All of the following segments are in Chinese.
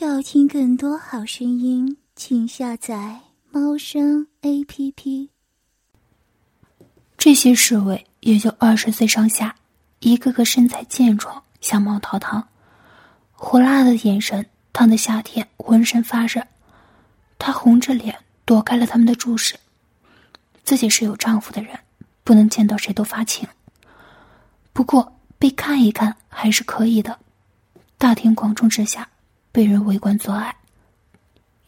要听更多好声音，请下载猫声 A P P。这些侍卫也就二十岁上下，一个个身材健壮，相貌堂堂，火辣的眼神烫得夏天浑身发热。她红着脸躲开了他们的注视。自己是有丈夫的人，不能见到谁都发情。不过被看一看还是可以的。大庭广众之下。被人围观做爱，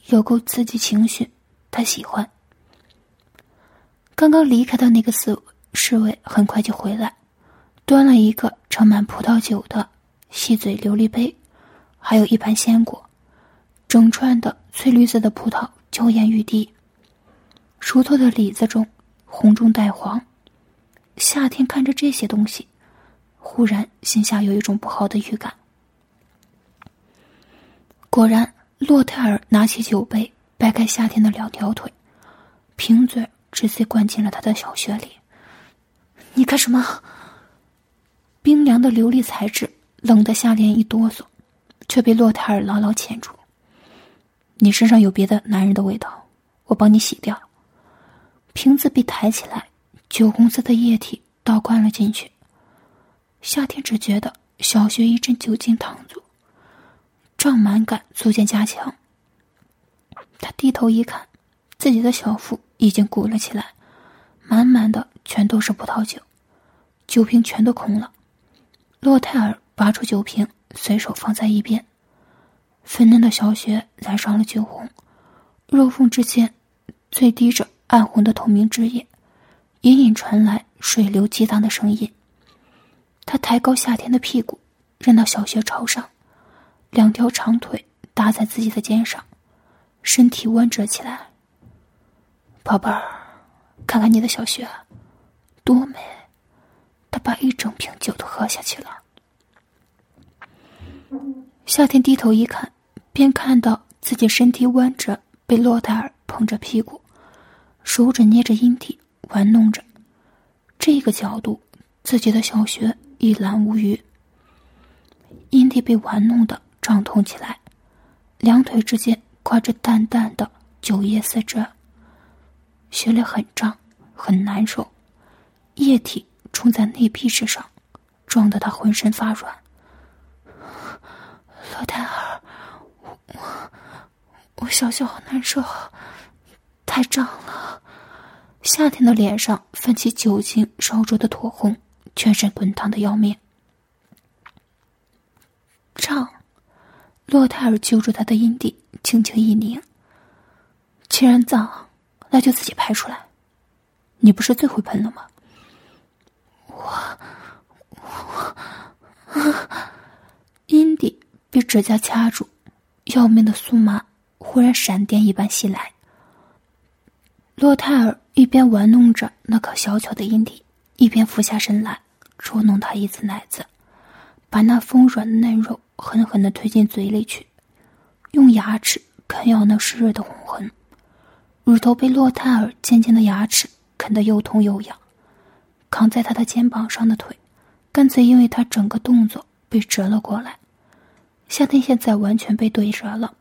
有够刺激情绪，他喜欢。刚刚离开的那个侍侍卫很快就回来，端了一个盛满葡萄酒的细嘴琉璃杯，还有一盘鲜果，整串的翠绿色的葡萄娇艳欲滴，熟透的李子中红中带黄。夏天看着这些东西，忽然心下有一种不好的预感。果然，洛泰尔拿起酒杯，掰开夏天的两条腿，瓶嘴直接灌进了他的小穴里。你干什么？冰凉的琉璃材质冷得夏莲一哆嗦，却被洛泰尔牢牢钳住。你身上有别的男人的味道，我帮你洗掉。瓶子被抬起来，酒红色的液体倒灌了进去。夏天只觉得小穴一阵酒精烫住。胀满感逐渐加强。他低头一看，自己的小腹已经鼓了起来，满满的全都是葡萄酒，酒瓶全都空了。洛泰尔拔出酒瓶，随手放在一边。粉嫩的小穴染上了酒红，肉缝之间，最滴着暗红的透明汁液，隐隐传来水流激荡的声音。他抬高夏天的屁股，让到小穴朝上。两条长腿搭在自己的肩上，身体弯折起来。宝贝儿，看看你的小穴，多美！他把一整瓶酒都喝下去了。夏天低头一看，便看到自己身体弯着，被洛达尔捧着屁股，手指捏着阴蒂玩弄着。这个角度，自己的小穴一览无余。阴蒂被玩弄的。胀痛起来，两腿之间挂着淡淡的酒液丝着，血里很胀，很难受，液体冲在内壁之上，撞得他浑身发软。罗泰尔，我我我小穴好难受，太胀了。夏天的脸上泛起酒精烧灼的酡红，全身滚烫的要命，胀。洛泰尔揪住他的阴蒂，轻轻一拧。既然脏，那就自己排出来。你不是最会喷了吗？我，我，啊阴蒂被指甲掐住，要命的酥麻忽然闪电一般袭来。洛泰尔一边玩弄着那颗小巧的阴蒂，一边俯下身来捉弄他一次奶子，把那丰软的嫩肉。狠狠的推进嘴里去，用牙齿啃咬那湿润的红痕，乳头被洛泰尔尖尖的牙齿啃得又痛又痒。扛在他的肩膀上的腿，干脆因为他整个动作被折了过来。夏天现在完全被对折了，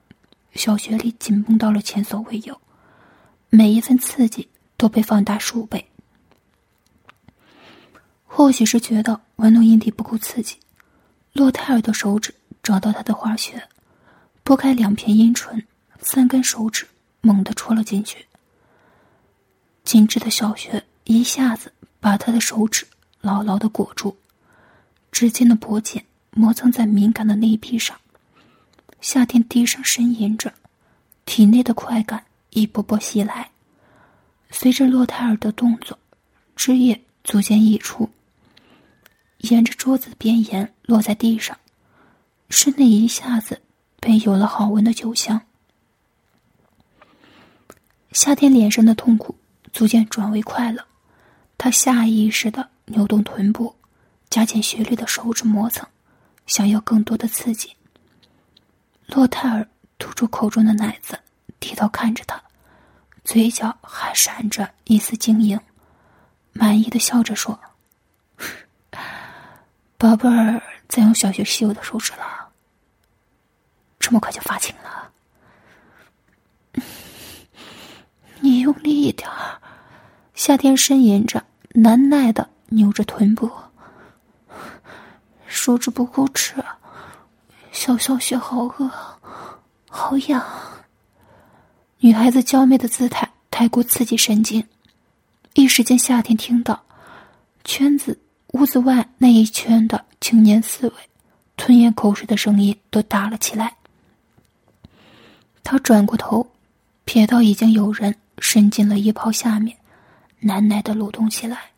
小穴里紧绷到了前所未有，每一份刺激都被放大数倍。或许是觉得玩弄阴蒂不够刺激，洛泰尔的手指。找到他的花穴，拨开两片阴唇，三根手指猛地戳了进去。紧致的小穴一下子把他的手指牢牢的裹住，指尖的薄茧磨蹭在敏感的内壁上。夏天低声呻吟着，体内的快感一波波袭来。随着洛泰尔的动作，汁液逐渐溢出，沿着桌子边沿落在地上。室内一下子便有了好闻的酒香。夏天脸上的痛苦逐渐转为快乐，他下意识的扭动臀部，加紧雪莉的手指磨蹭，想要更多的刺激。洛泰尔吐出口中的奶子，低头看着他，嘴角还闪着一丝晶莹，满意的笑着说：“ 宝贝儿，再用小穴吸我的手指了。”这么快就发情了？你用力一点儿。夏天呻吟着，难耐的扭着臀部，手指不够吃，小小雪好饿，好痒。女孩子娇媚的姿态太过刺激神经，一时间，夏天听到圈子屋子外那一圈的青年刺猬吞咽口水的声音都大了起来。他转过头，瞥到已经有人伸进了衣袍下面，难耐的蠕动起来。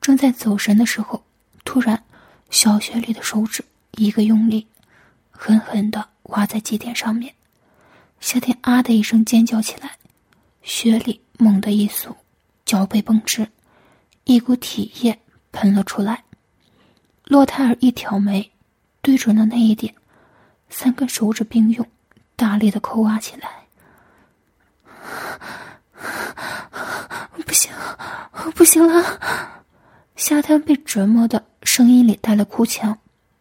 正在走神的时候，突然，小雪里的手指一个用力，狠狠的挖在基点上面。夏天啊的一声尖叫起来，雪里猛地一缩，脚背绷直，一股体液喷了出来。洛泰尔一挑眉，对准了那一点，三根手指并用，大力的抠挖起来。不行，不行了！夏天被折磨的声音里带了哭腔，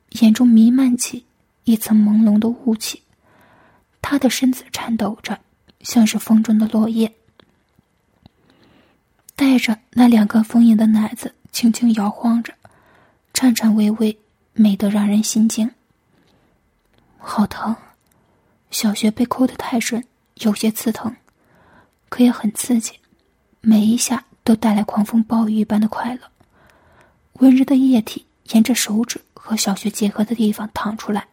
眼中弥漫起一层朦胧的雾气。他的身子颤抖着，像是风中的落叶。带着那两个丰盈的奶子，轻轻摇晃着，颤颤巍巍，美得让人心惊。好疼，小穴被抠得太深，有些刺疼，可也很刺激，每一下都带来狂风暴雨一般的快乐。温热的液体沿着手指和小穴结合的地方淌出来。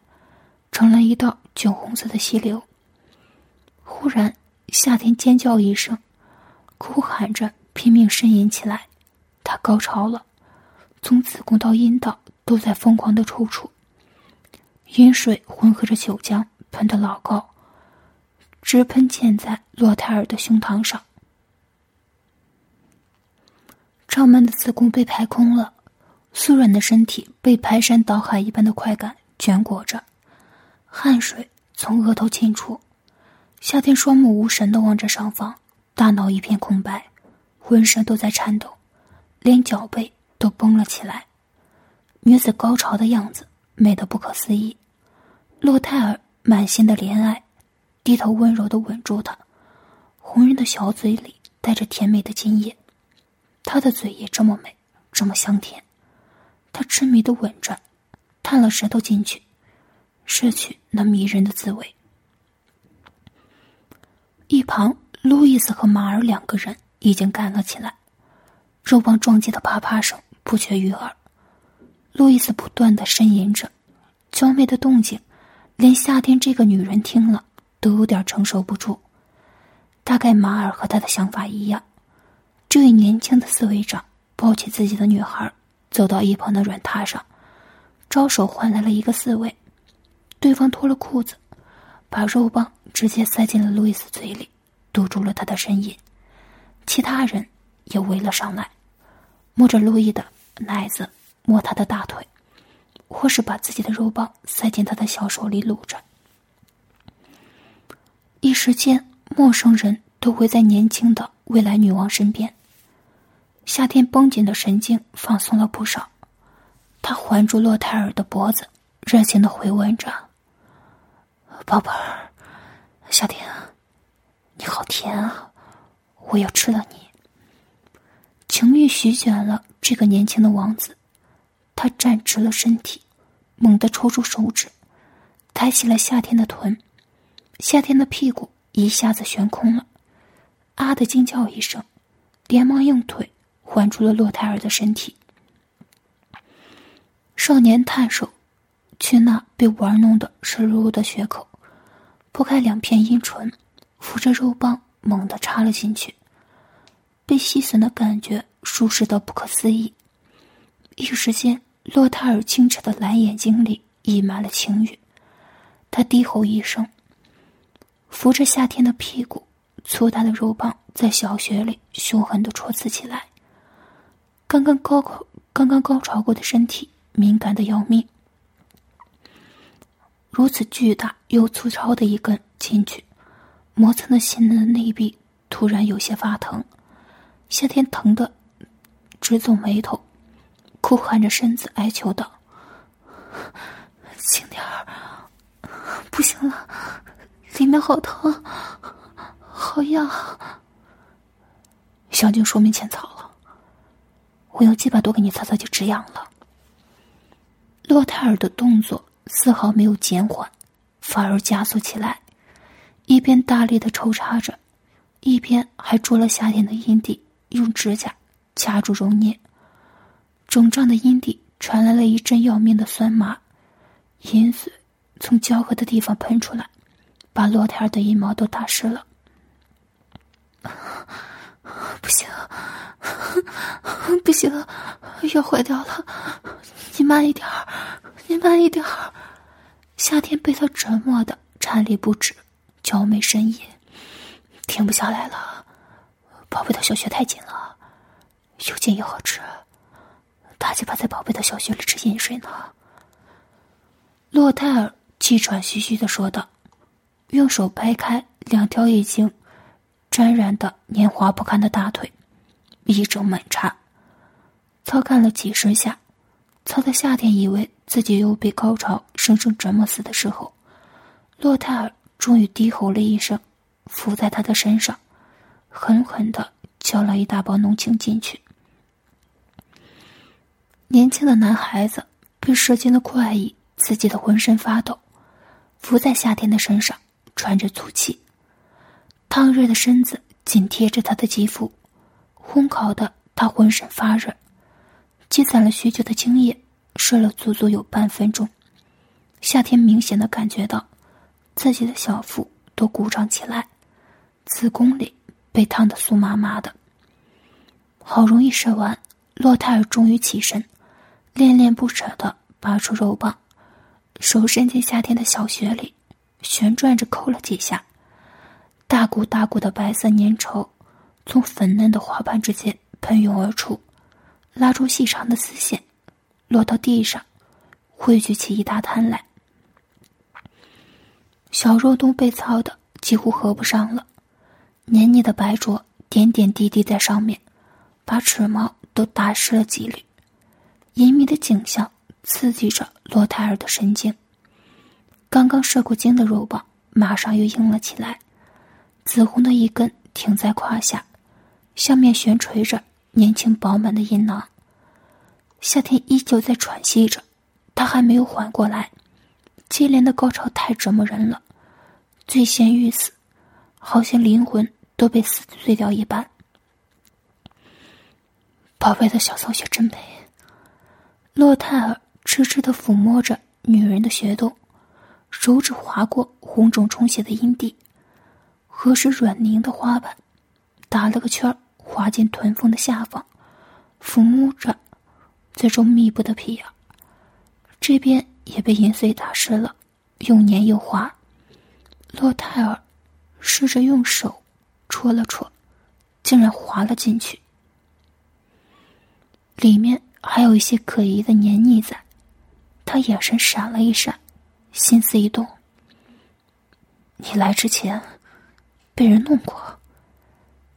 成了一道酒红色的溪流。忽然，夏天尖叫一声，哭喊着拼命呻吟起来。他高潮了，从子宫到阴道都在疯狂的抽搐。阴水混合着酒浆，喷得老高，直喷溅在洛泰尔的胸膛上。胀满的子宫被排空了，酥软的身体被排山倒海一般的快感卷裹着。汗水从额头沁出，夏天双目无神的望着上方，大脑一片空白，浑身都在颤抖，连脚背都绷了起来。女子高潮的样子美得不可思议。洛泰尔满心的怜爱，低头温柔的吻住她，红润的小嘴里带着甜美的津液，他的嘴也这么美，这么香甜。他痴迷的吻着，探了舌头进去。摄取那迷人的滋味。一旁，路易斯和马尔两个人已经干了起来，肉棒撞击的啪啪声不绝于耳。路易斯不断的呻吟着，娇媚的动静，连夏天这个女人听了都有点承受不住。大概马尔和他的想法一样，这位年轻的侍卫长抱起自己的女孩，走到一旁的软榻上，招手换来了一个侍卫。对方脱了裤子，把肉棒直接塞进了路易斯嘴里，堵住了他的声音。其他人也围了上来，摸着路易的奶子，摸他的大腿，或是把自己的肉棒塞进他的小手里撸着。一时间，陌生人都围在年轻的未来女王身边。夏天绷紧的神经放松了不少，他环住洛泰尔的脖子，热情的回吻着。宝贝儿，夏天，你好甜啊！我要吃了你。情欲席卷了这个年轻的王子，他站直了身体，猛地抽出手指，抬起了夏天的臀，夏天的屁股一下子悬空了，啊的惊叫一声，连忙用腿环住了洛泰尔的身体。少年探手去那被玩弄的湿漉漉的血口。剖开两片阴唇，扶着肉棒猛地插了进去。被吸吮的感觉舒适到不可思议。一时间，洛泰尔清澈的蓝眼睛里溢满了情欲。他低吼一声，扶着夏天的屁股，粗大的肉棒在小穴里凶狠的戳刺起来。刚刚高考、刚刚高潮过的身体敏感的要命。如此巨大又粗糙的一根进去，磨蹭的细嫩的内壁突然有些发疼，夏天疼得直皱眉头，哭喊着身子哀求道：“轻点儿，不行了，里面好疼，好痒。小静说明浅草了，我用鸡巴多给你擦擦就止痒了。洛泰尔的动作丝毫没有减缓，反而加速起来，一边大力的抽插着，一边还捉了夏天的阴蒂，用指甲掐住揉捏。肿胀的阴蒂传来了一阵要命的酸麻，阴水从交合的地方喷出来，把洛泰尔的阴毛都打湿了。不行，不行，要坏掉了！你慢一点，你慢一点。夏天被他折磨的颤栗不止，娇媚呻吟，停不下来了。宝贝的小穴太紧了，又紧又好吃。大鸡巴在宝贝的小穴里吃饮水呢。洛泰尔气喘吁吁的说道，用手掰开两条已经。沾染的年华不堪的大腿，一整猛插，操干了几十下，操的夏天以为自己又被高潮生生折磨死的时候，洛泰尔终于低吼了一声，伏在他的身上，狠狠的浇了一大包浓情进去。年轻的男孩子被射精的快意刺激的浑身发抖，伏在夏天的身上，喘着粗气。烫热的身子紧贴着他的肌肤，烘烤的他浑身发热，积攒了许久的精液射了足足有半分钟。夏天明显的感觉到自己的小腹都鼓胀起来，子宫里被烫得酥麻麻的。好容易射完，洛泰尔终于起身，恋恋不舍的拔出肉棒，手伸进夏天的小穴里，旋转着抠了几下。大股大股的白色粘稠从粉嫩的花瓣之间喷涌而出，拉出细长的丝线，落到地上，汇聚起一大滩来。小肉洞被操的几乎合不上了，黏腻的白浊点点滴滴在上面，把齿毛都打湿了几缕。隐秘的景象刺激着罗泰尔的神经。刚刚射过精的肉棒马上又硬了起来。紫红的一根停在胯下，下面悬垂着年轻饱满的阴囊。夏天依旧在喘息着，他还没有缓过来。接连的高潮太折磨人了，醉仙欲死，好像灵魂都被撕碎掉一般。宝贝的小骚穴真美。洛泰尔痴痴的抚摸着女人的穴洞，手指划过红肿充血的阴蒂。合实软凝的花瓣，打了个圈儿，滑进臀峰的下方，抚摸着最终密布的皮眼。这边也被银碎打湿了，又黏又滑。洛泰尔试着用手戳了戳，竟然滑了进去。里面还有一些可疑的黏腻在，他眼神闪了一闪，心思一动：你来之前。被人弄过。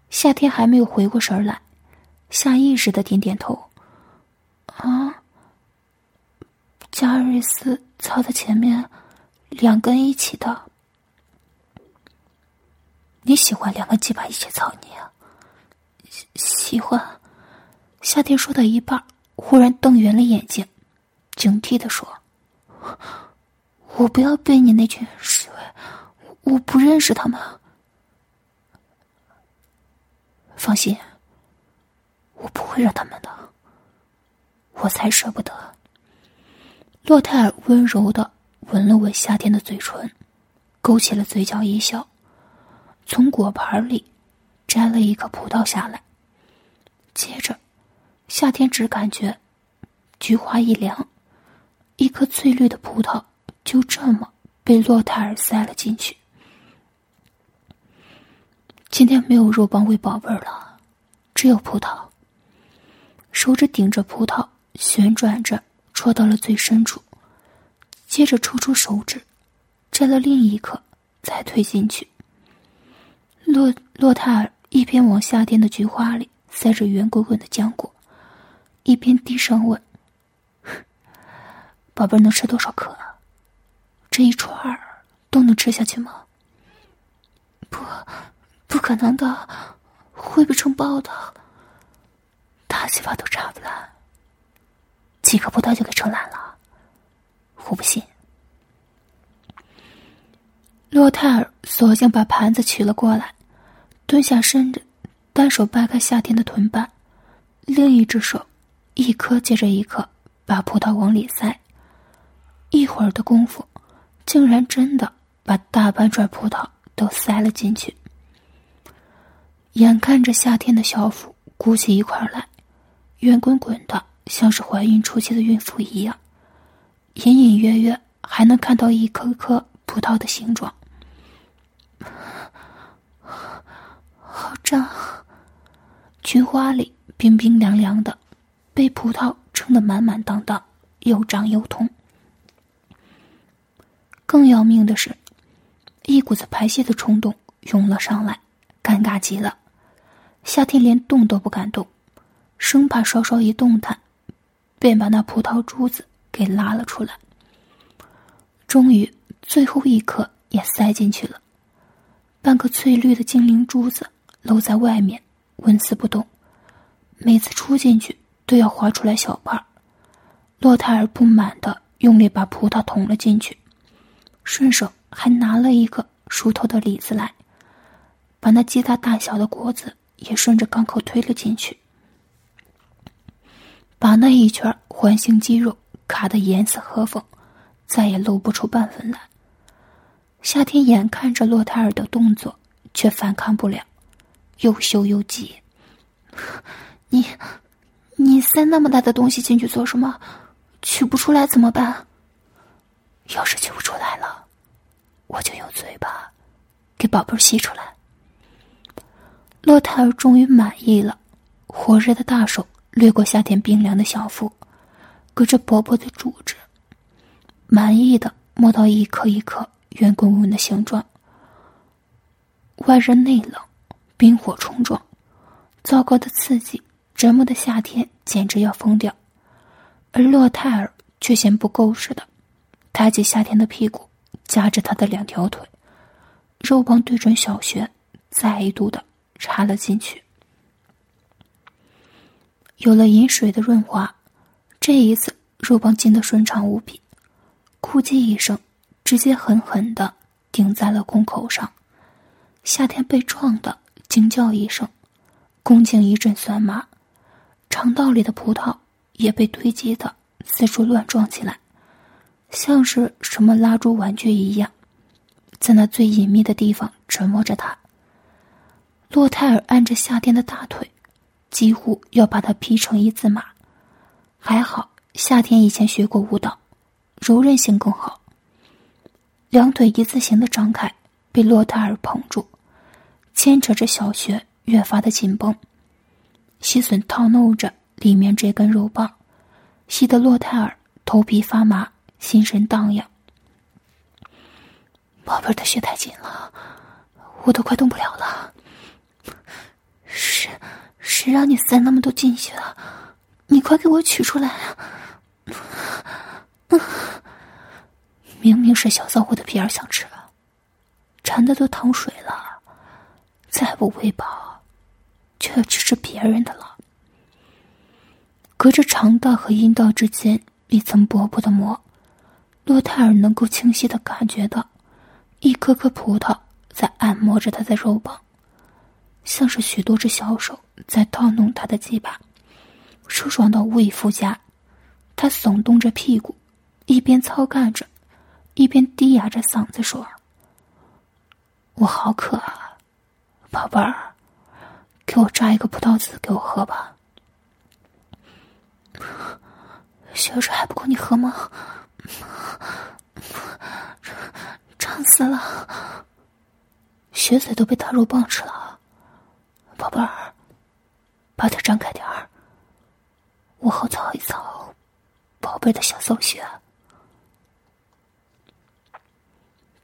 夏天还没有回过神来，下意识的点点头。啊，加瑞斯操的前面两根一起的。你喜欢两个鸡巴一起操你啊？喜喜欢。夏天说到一半，忽然瞪圆了眼睛，警惕的说：“我不要被你那群侍卫，我不认识他们。”放心，我不会让他们的。我才舍不得。洛泰尔温柔的吻了吻夏天的嘴唇，勾起了嘴角一笑，从果盘里摘了一颗葡萄下来。接着，夏天只感觉菊花一凉，一颗翠绿的葡萄就这么被洛泰尔塞了进去。今天没有肉棒喂宝贝了，只有葡萄。手指顶着葡萄旋转着戳到了最深处，接着抽出手指，摘了另一颗，再推进去。洛洛泰尔一边往夏天的菊花里塞着圆滚滚的浆果，一边低声问：“宝贝儿能吃多少颗？这一串儿都吃下去吗？不，不可能的，会被撑爆的。大鸡巴都插不烂，几个葡萄就给撑烂了，我不信。洛泰尔索性把盘子取了过来，蹲下身子，单手掰开夏天的臀瓣，另一只手一颗接着一颗把葡萄往里塞。一会儿的功夫，竟然真的把大半串葡萄都塞了进去。眼看着夏天的小腹鼓起一块来，圆滚滚的，像是怀孕初期的孕妇一样，隐隐约约还能看到一颗颗葡萄的形状。好胀，菊花里冰冰凉凉的，被葡萄撑得满满当当，又胀又痛。更要命的是，一股子排泄的冲动涌了上来，尴尬极了。夏天连动都不敢动，生怕稍稍一动弹，便把那葡萄珠子给拉了出来。终于，最后一颗也塞进去了。半个翠绿的精灵珠子露在外面，纹丝不动。每次出进去都要划出来小半儿。洛泰尔不满的用力把葡萄捅了进去，顺手还拿了一个熟透的李子来，把那鸡蛋大小的果子也顺着缸口推了进去，把那一圈环形肌肉卡得严丝合缝，再也露不出半分来。夏天眼看着洛泰尔的动作，却反抗不了，又羞又急。你，你塞那么大的东西进去做什么？取不出来怎么办？要是取不出来了，我就用嘴巴给宝贝吸出来。洛泰尔终于满意了，火热的大手掠过夏天冰凉的小腹，隔着薄薄的组织，满意的摸到一颗一颗。圆滚滚的形状，外热内冷，冰火冲撞，糟糕的刺激折磨的夏天简直要疯掉，而洛泰尔却嫌不够似的，抬起夏天的屁股，夹着他的两条腿，肉棒对准小穴，再一度的插了进去。有了饮水的润滑，这一次肉棒进的顺畅无比，哭唧一声。直接狠狠的顶在了宫口上，夏天被撞的惊叫一声，宫颈一阵酸麻，肠道里的葡萄也被堆积的四处乱撞起来，像是什么拉住玩具一样，在那最隐秘的地方折磨着他。洛泰尔按着夏天的大腿，几乎要把他劈成一字马，还好夏天以前学过舞蹈，柔韧性更好。两腿一字形的张开，被洛泰尔捧住，牵扯着小穴越发的紧绷，吸吮套弄着里面这根肉棒，吸得洛泰尔头皮发麻，心神荡漾。宝贝的血太紧了，我都快动不了了。谁谁让你塞那么多进去了？你快给我取出来啊！明明是小骚货的皮儿想吃，馋的都淌水了，再不喂饱，就要吃吃别人的了。隔着肠道和阴道之间一层薄薄的膜，洛泰尔能够清晰的感觉到，一颗颗葡萄在按摩着他的肉棒，像是许多只小手在套弄他的鸡巴，舒爽到无以复加。他耸动着屁股，一边操干着。一边低哑着嗓子说：“我好渴啊，宝贝儿，给我榨一个葡萄籽给我喝吧。血水还不够你喝吗？胀死了，血水都被大肉棒吃了。宝贝儿，把腿张开点儿，我好操一操宝贝的小骚穴。”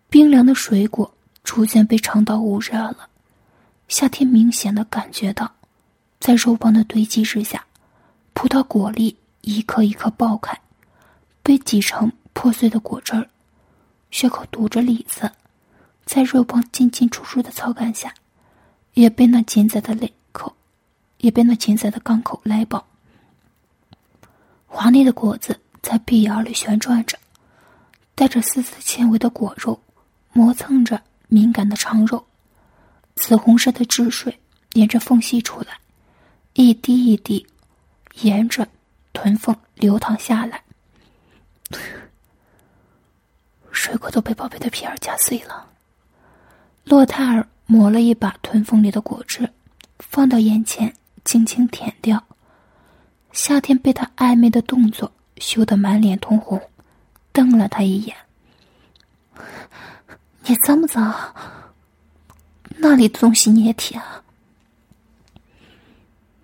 冰凉的水果逐渐被肠道捂热了，夏天明显的感觉到，在肉棒的堆积之下，葡萄果粒一颗一颗爆开，被挤成破碎的果汁儿，血口堵着里子，在肉棒进进出出的操干下，也被那紧窄的勒口，也被那紧窄的钢口勒爆。华丽的果子在闭眼里旋转着，带着丝丝纤维的果肉，磨蹭着敏感的肠肉，紫红色的汁水沿着缝隙出来，一滴一滴，沿着臀缝流淌下来。水果都被宝贝的皮儿夹碎了。洛泰尔抹了一把臀缝里的果汁，放到眼前，轻轻舔掉。夏天被他暧昧的动作羞得满脸通红，瞪了他一眼：“ 你脏不脏？那里的东西你也舔？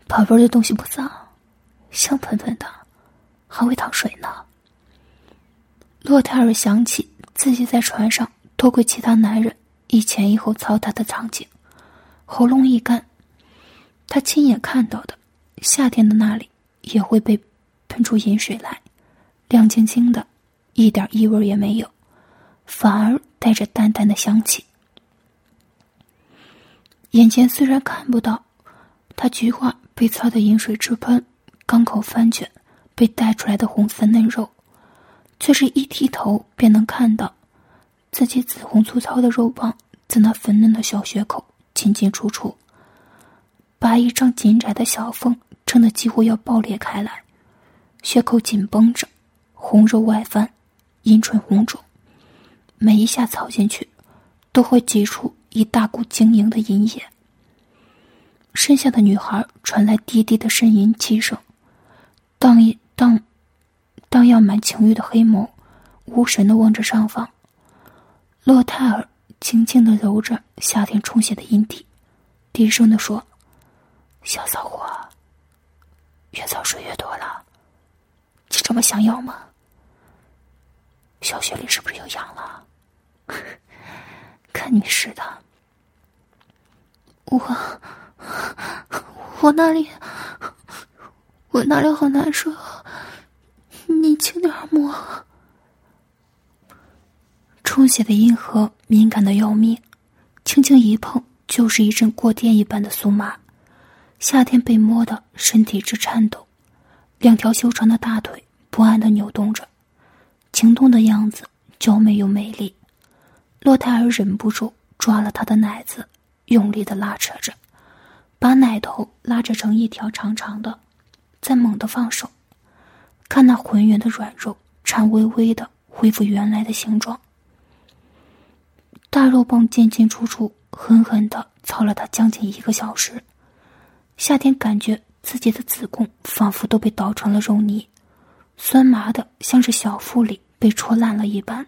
宝贝儿的东西不脏，香喷喷的，还会淌水呢。”洛泰尔想起。自己在船上多亏其他男人一前一后操他的场景，喉咙一干。他亲眼看到的，夏天的那里也会被喷出饮水来，亮晶晶的，一点异味也没有，反而带着淡淡的香气。眼前虽然看不到他菊花被操的饮水直喷，缸口翻卷被带出来的红色嫩肉。却是一低头便能看到，自己紫红粗糙的肉棒在那粉嫩的小穴口进进出出，把一张紧窄的小缝撑得几乎要爆裂开来，血口紧绷着，红肉外翻，阴唇红肿，每一下操进去，都会挤出一大股晶莹的银液。身下的女孩传来低低的呻吟气声，当一当。荡漾满情欲的黑眸，无神的望着上方。洛泰尔轻轻的揉着夏天充血的阴蒂，低声的说：“小骚货，越早睡越多了，你这么想要吗？小穴里是不是有痒了？看你似的。我，我那里，我那里好难受。”你轻点摸，充血的阴核敏感的要命，轻轻一碰就是一阵过电一般的酥麻。夏天被摸的身体直颤抖，两条修长的大腿不安的扭动着，情动的样子娇美又美丽。洛泰尔忍不住抓了他的奶子，用力的拉扯着，把奶头拉扯成一条长长的，再猛地放手。看那浑圆的软肉，颤巍巍的恢复原来的形状。大肉棒进进出出，狠狠的操了他将近一个小时。夏天感觉自己的子宫仿佛都被捣成了肉泥，酸麻的像是小腹里被戳烂了一般。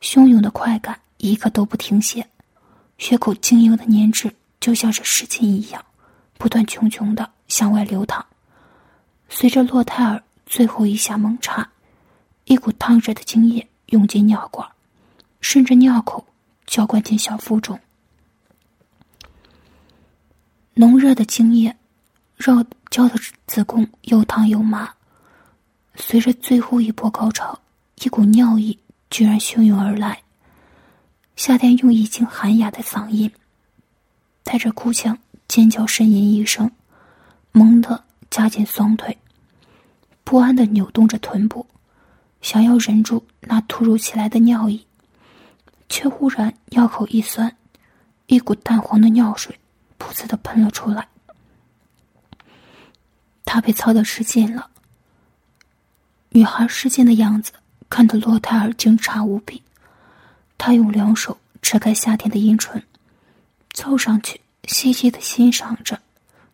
汹涌的快感一刻都不停歇，血口晶莹的粘质就像是湿巾一样，不断穷穷的向外流淌。随着洛泰尔最后一下猛插，一股烫热的精液涌进尿管，顺着尿口浇灌进小腹中。浓热的精液，绕浇的子宫又烫又麻。随着最后一波高潮，一股尿意居然汹涌而来。夏天用已经寒哑的嗓音，带着哭腔尖叫呻吟一声，猛地夹紧双腿。不安的扭动着臀部，想要忍住那突如其来的尿意，却忽然尿口一酸，一股淡黄的尿水噗呲的喷了出来。他被操的失禁了。女孩失禁的样子看得洛泰尔惊诧无比，他用两手扯开夏天的阴唇，凑上去细细的欣赏着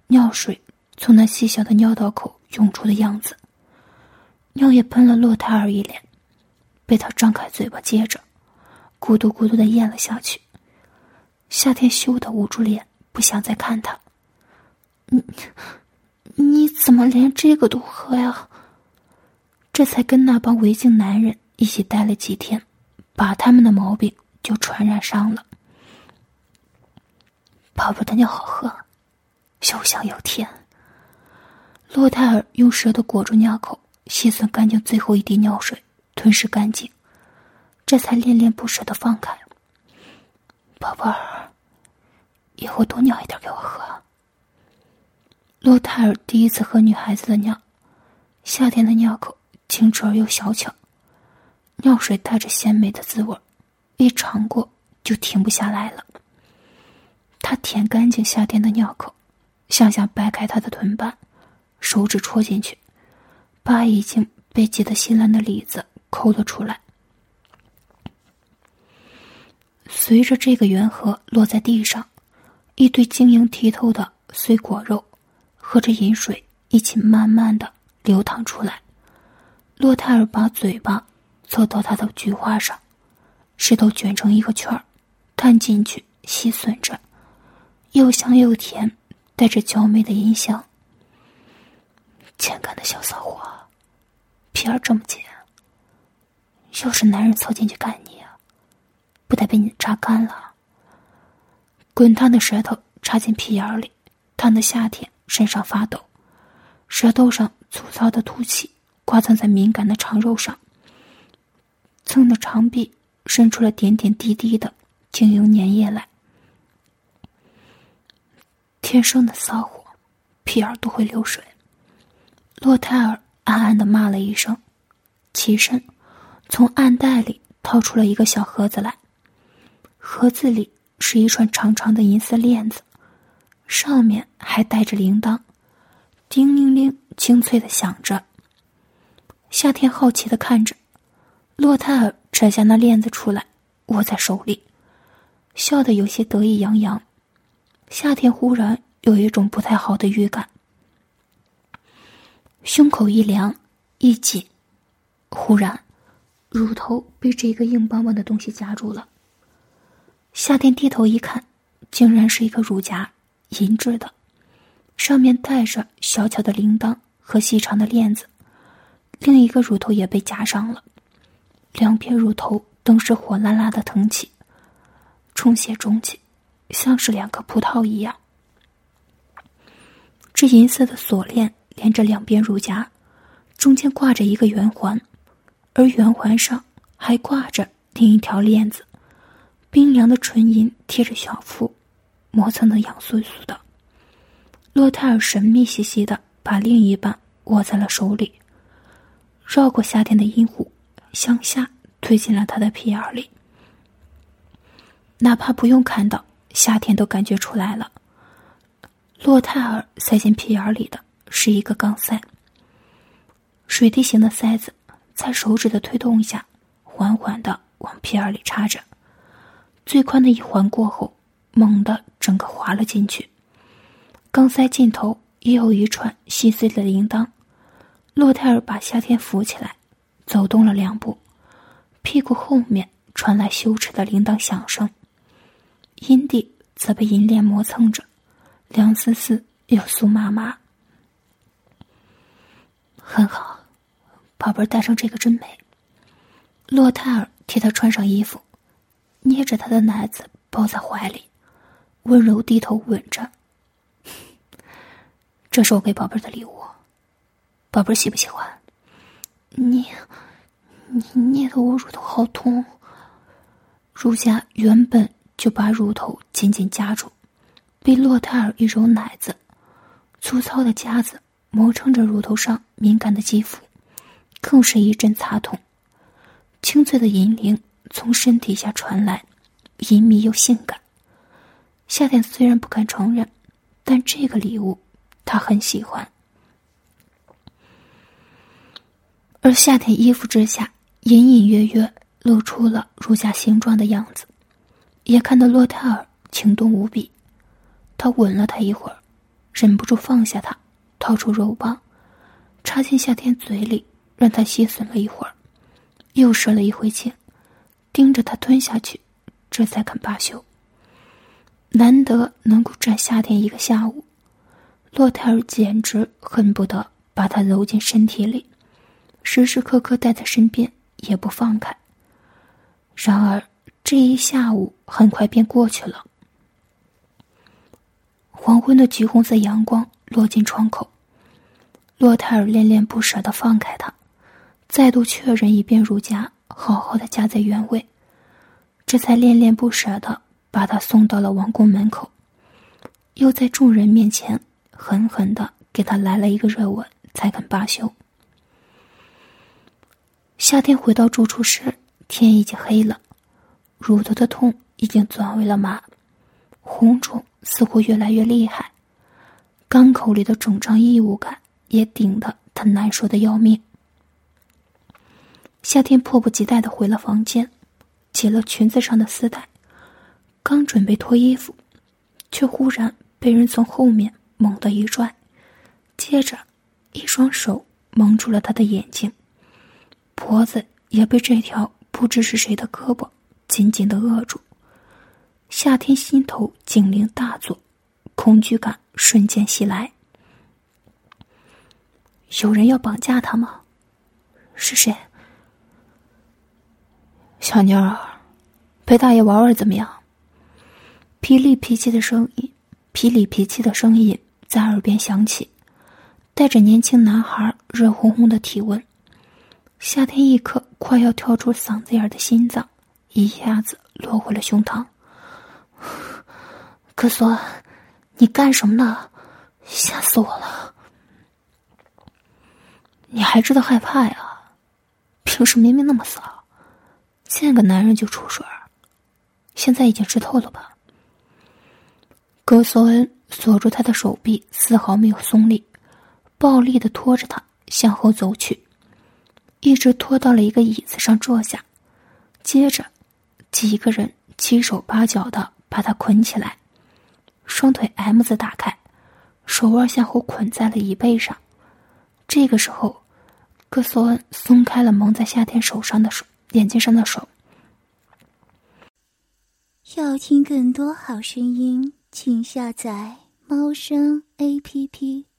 尿水从那细小的尿道口涌出的样子。尿液喷了洛泰尔一脸，被他张开嘴巴接着，咕嘟咕嘟的咽了下去。夏天羞得捂住脸，不想再看他。你，你怎么连这个都喝呀？这才跟那帮违禁男人一起待了几天，把他们的毛病就传染上了。宝宝的尿好喝，又香又甜。洛泰尔用舌头裹住尿口。吸吮干净最后一滴尿水，吞噬干净，这才恋恋不舍的放开。宝贝儿，以后多尿一点给我喝。洛泰尔第一次喝女孩子的尿，夏天的尿口清澈而又小巧，尿水带着鲜美的滋味，一尝过就停不下来了。他舔干净夏天的尿口，向下掰开他的臀瓣，手指戳进去，把已经被挤得稀烂的里子抠了出来。随着这个圆盒落在地上，一堆晶莹剔透的碎果肉。和着饮水一起慢慢的流淌出来，洛泰尔把嘴巴凑到他的菊花上，石头卷成一个圈儿，探进去吸吮着，又香又甜，带着娇媚的音香。欠干的小骚货，皮儿这么紧，要是男人凑进去干你啊，不得被你榨干了？滚烫的舌头插进皮眼里，烫的夏天。身上发抖，舌头上粗糙的凸起刮蹭在敏感的肠肉上，蹭的长臂渗出了点点滴滴的晶莹粘液来。天生的骚货，屁眼都会流水。洛泰尔暗暗的骂了一声，起身，从暗袋里掏出了一个小盒子来，盒子里是一串长长的银丝链子。上面还带着铃铛，叮铃铃，清脆的响着。夏天好奇的看着，洛泰尔扯下那链子出来，握在手里，笑得有些得意洋洋。夏天忽然有一种不太好的预感，胸口一凉，一紧，忽然，乳头被这个硬邦邦的东西夹住了。夏天低头一看，竟然是一个乳夹。银质的，上面带着小巧的铃铛和细长的链子，另一个乳头也被夹上了，两边乳头都是火辣辣的腾起，充血肿起，像是两颗葡萄一样。这银色的锁链连着两边乳夹，中间挂着一个圆环，而圆环上还挂着另一条链子，冰凉的唇银贴着小腹。磨蹭的痒酥酥的，洛泰尔神秘兮兮的把另一半握在了手里，绕过夏天的阴户，向下推进了他的屁眼里。哪怕不用看到，夏天都感觉出来了。洛泰尔塞进屁眼里的是一个钢塞，水滴形的塞子在手指的推动下，缓缓的往屁眼里插着。最宽的一环过后。猛地，整个滑了进去。钢塞尽头也有一串细碎的铃铛。洛泰尔把夏天扶起来，走动了两步，屁股后面传来羞耻的铃铛响声，阴蒂则被银链磨蹭着，凉丝丝又酥麻麻。很好，宝贝儿戴上这个真美。洛泰尔替他穿上衣服，捏着他的奶子抱在怀里。温柔低头吻着，这是我给宝贝儿的礼物，宝贝儿喜不喜欢？你，你捏的我乳头好痛。如家原本就把乳头紧紧夹住，被洛泰尔一揉奶子，粗糙的夹子磨蹭着乳头上敏感的肌肤，更是一阵擦痛。清脆的银铃从身体下传来，隐秘又性感。夏天虽然不敢承认，但这个礼物他很喜欢。而夏天衣服之下隐隐约约露出了如下形状的样子，也看到洛泰尔情动无比。他吻了他一会儿，忍不住放下他，掏出肉棒，插进夏天嘴里，让他吸吮了一会儿，又射了一回精，盯着他吞下去，这才肯罢休。难得能够占夏天一个下午，洛泰尔简直恨不得把他揉进身体里，时时刻刻带在身边，也不放开。然而这一下午很快便过去了。黄昏的橘红色阳光落进窗口，洛泰尔恋恋不舍的放开他，再度确认一遍乳夹好好的夹在原位，这才恋恋不舍的。把他送到了王宫门口，又在众人面前狠狠的给他来了一个热吻，才肯罢休。夏天回到住处时，天已经黑了，乳头的痛已经转为了麻，红肿似乎越来越厉害，肛口里的肿胀异物感也顶得他难受的要命。夏天迫不及待的回了房间，解了裙子上的丝带。刚准备脱衣服，却忽然被人从后面猛地一拽，接着一双手蒙住了他的眼睛，脖子也被这条不知是谁的胳膊紧紧的扼住。夏天心头警铃大作，恐惧感瞬间袭来。有人要绑架他吗？是谁？小妞儿，陪大爷玩玩怎么样？霹雳脾气的声音，霹雳脾气的声音在耳边响起，带着年轻男孩热烘烘的体温。夏天一颗快要跳出嗓子眼的心脏，一下子落回了胸膛。哥索，你干什么呢？吓死我了！你还知道害怕呀？平时明明那么骚，见个男人就出水现在已经吃透了吧？格索恩锁住他的手臂，丝毫没有松力，暴力的拖着他向后走去，一直拖到了一个椅子上坐下，接着几个人七手八脚的把他捆起来，双腿 M 字打开，手腕向后捆在了椅背上。这个时候，格索恩松开了蒙在夏天手上的手，眼睛上的手。要听更多好声音。请下载猫声 A P P。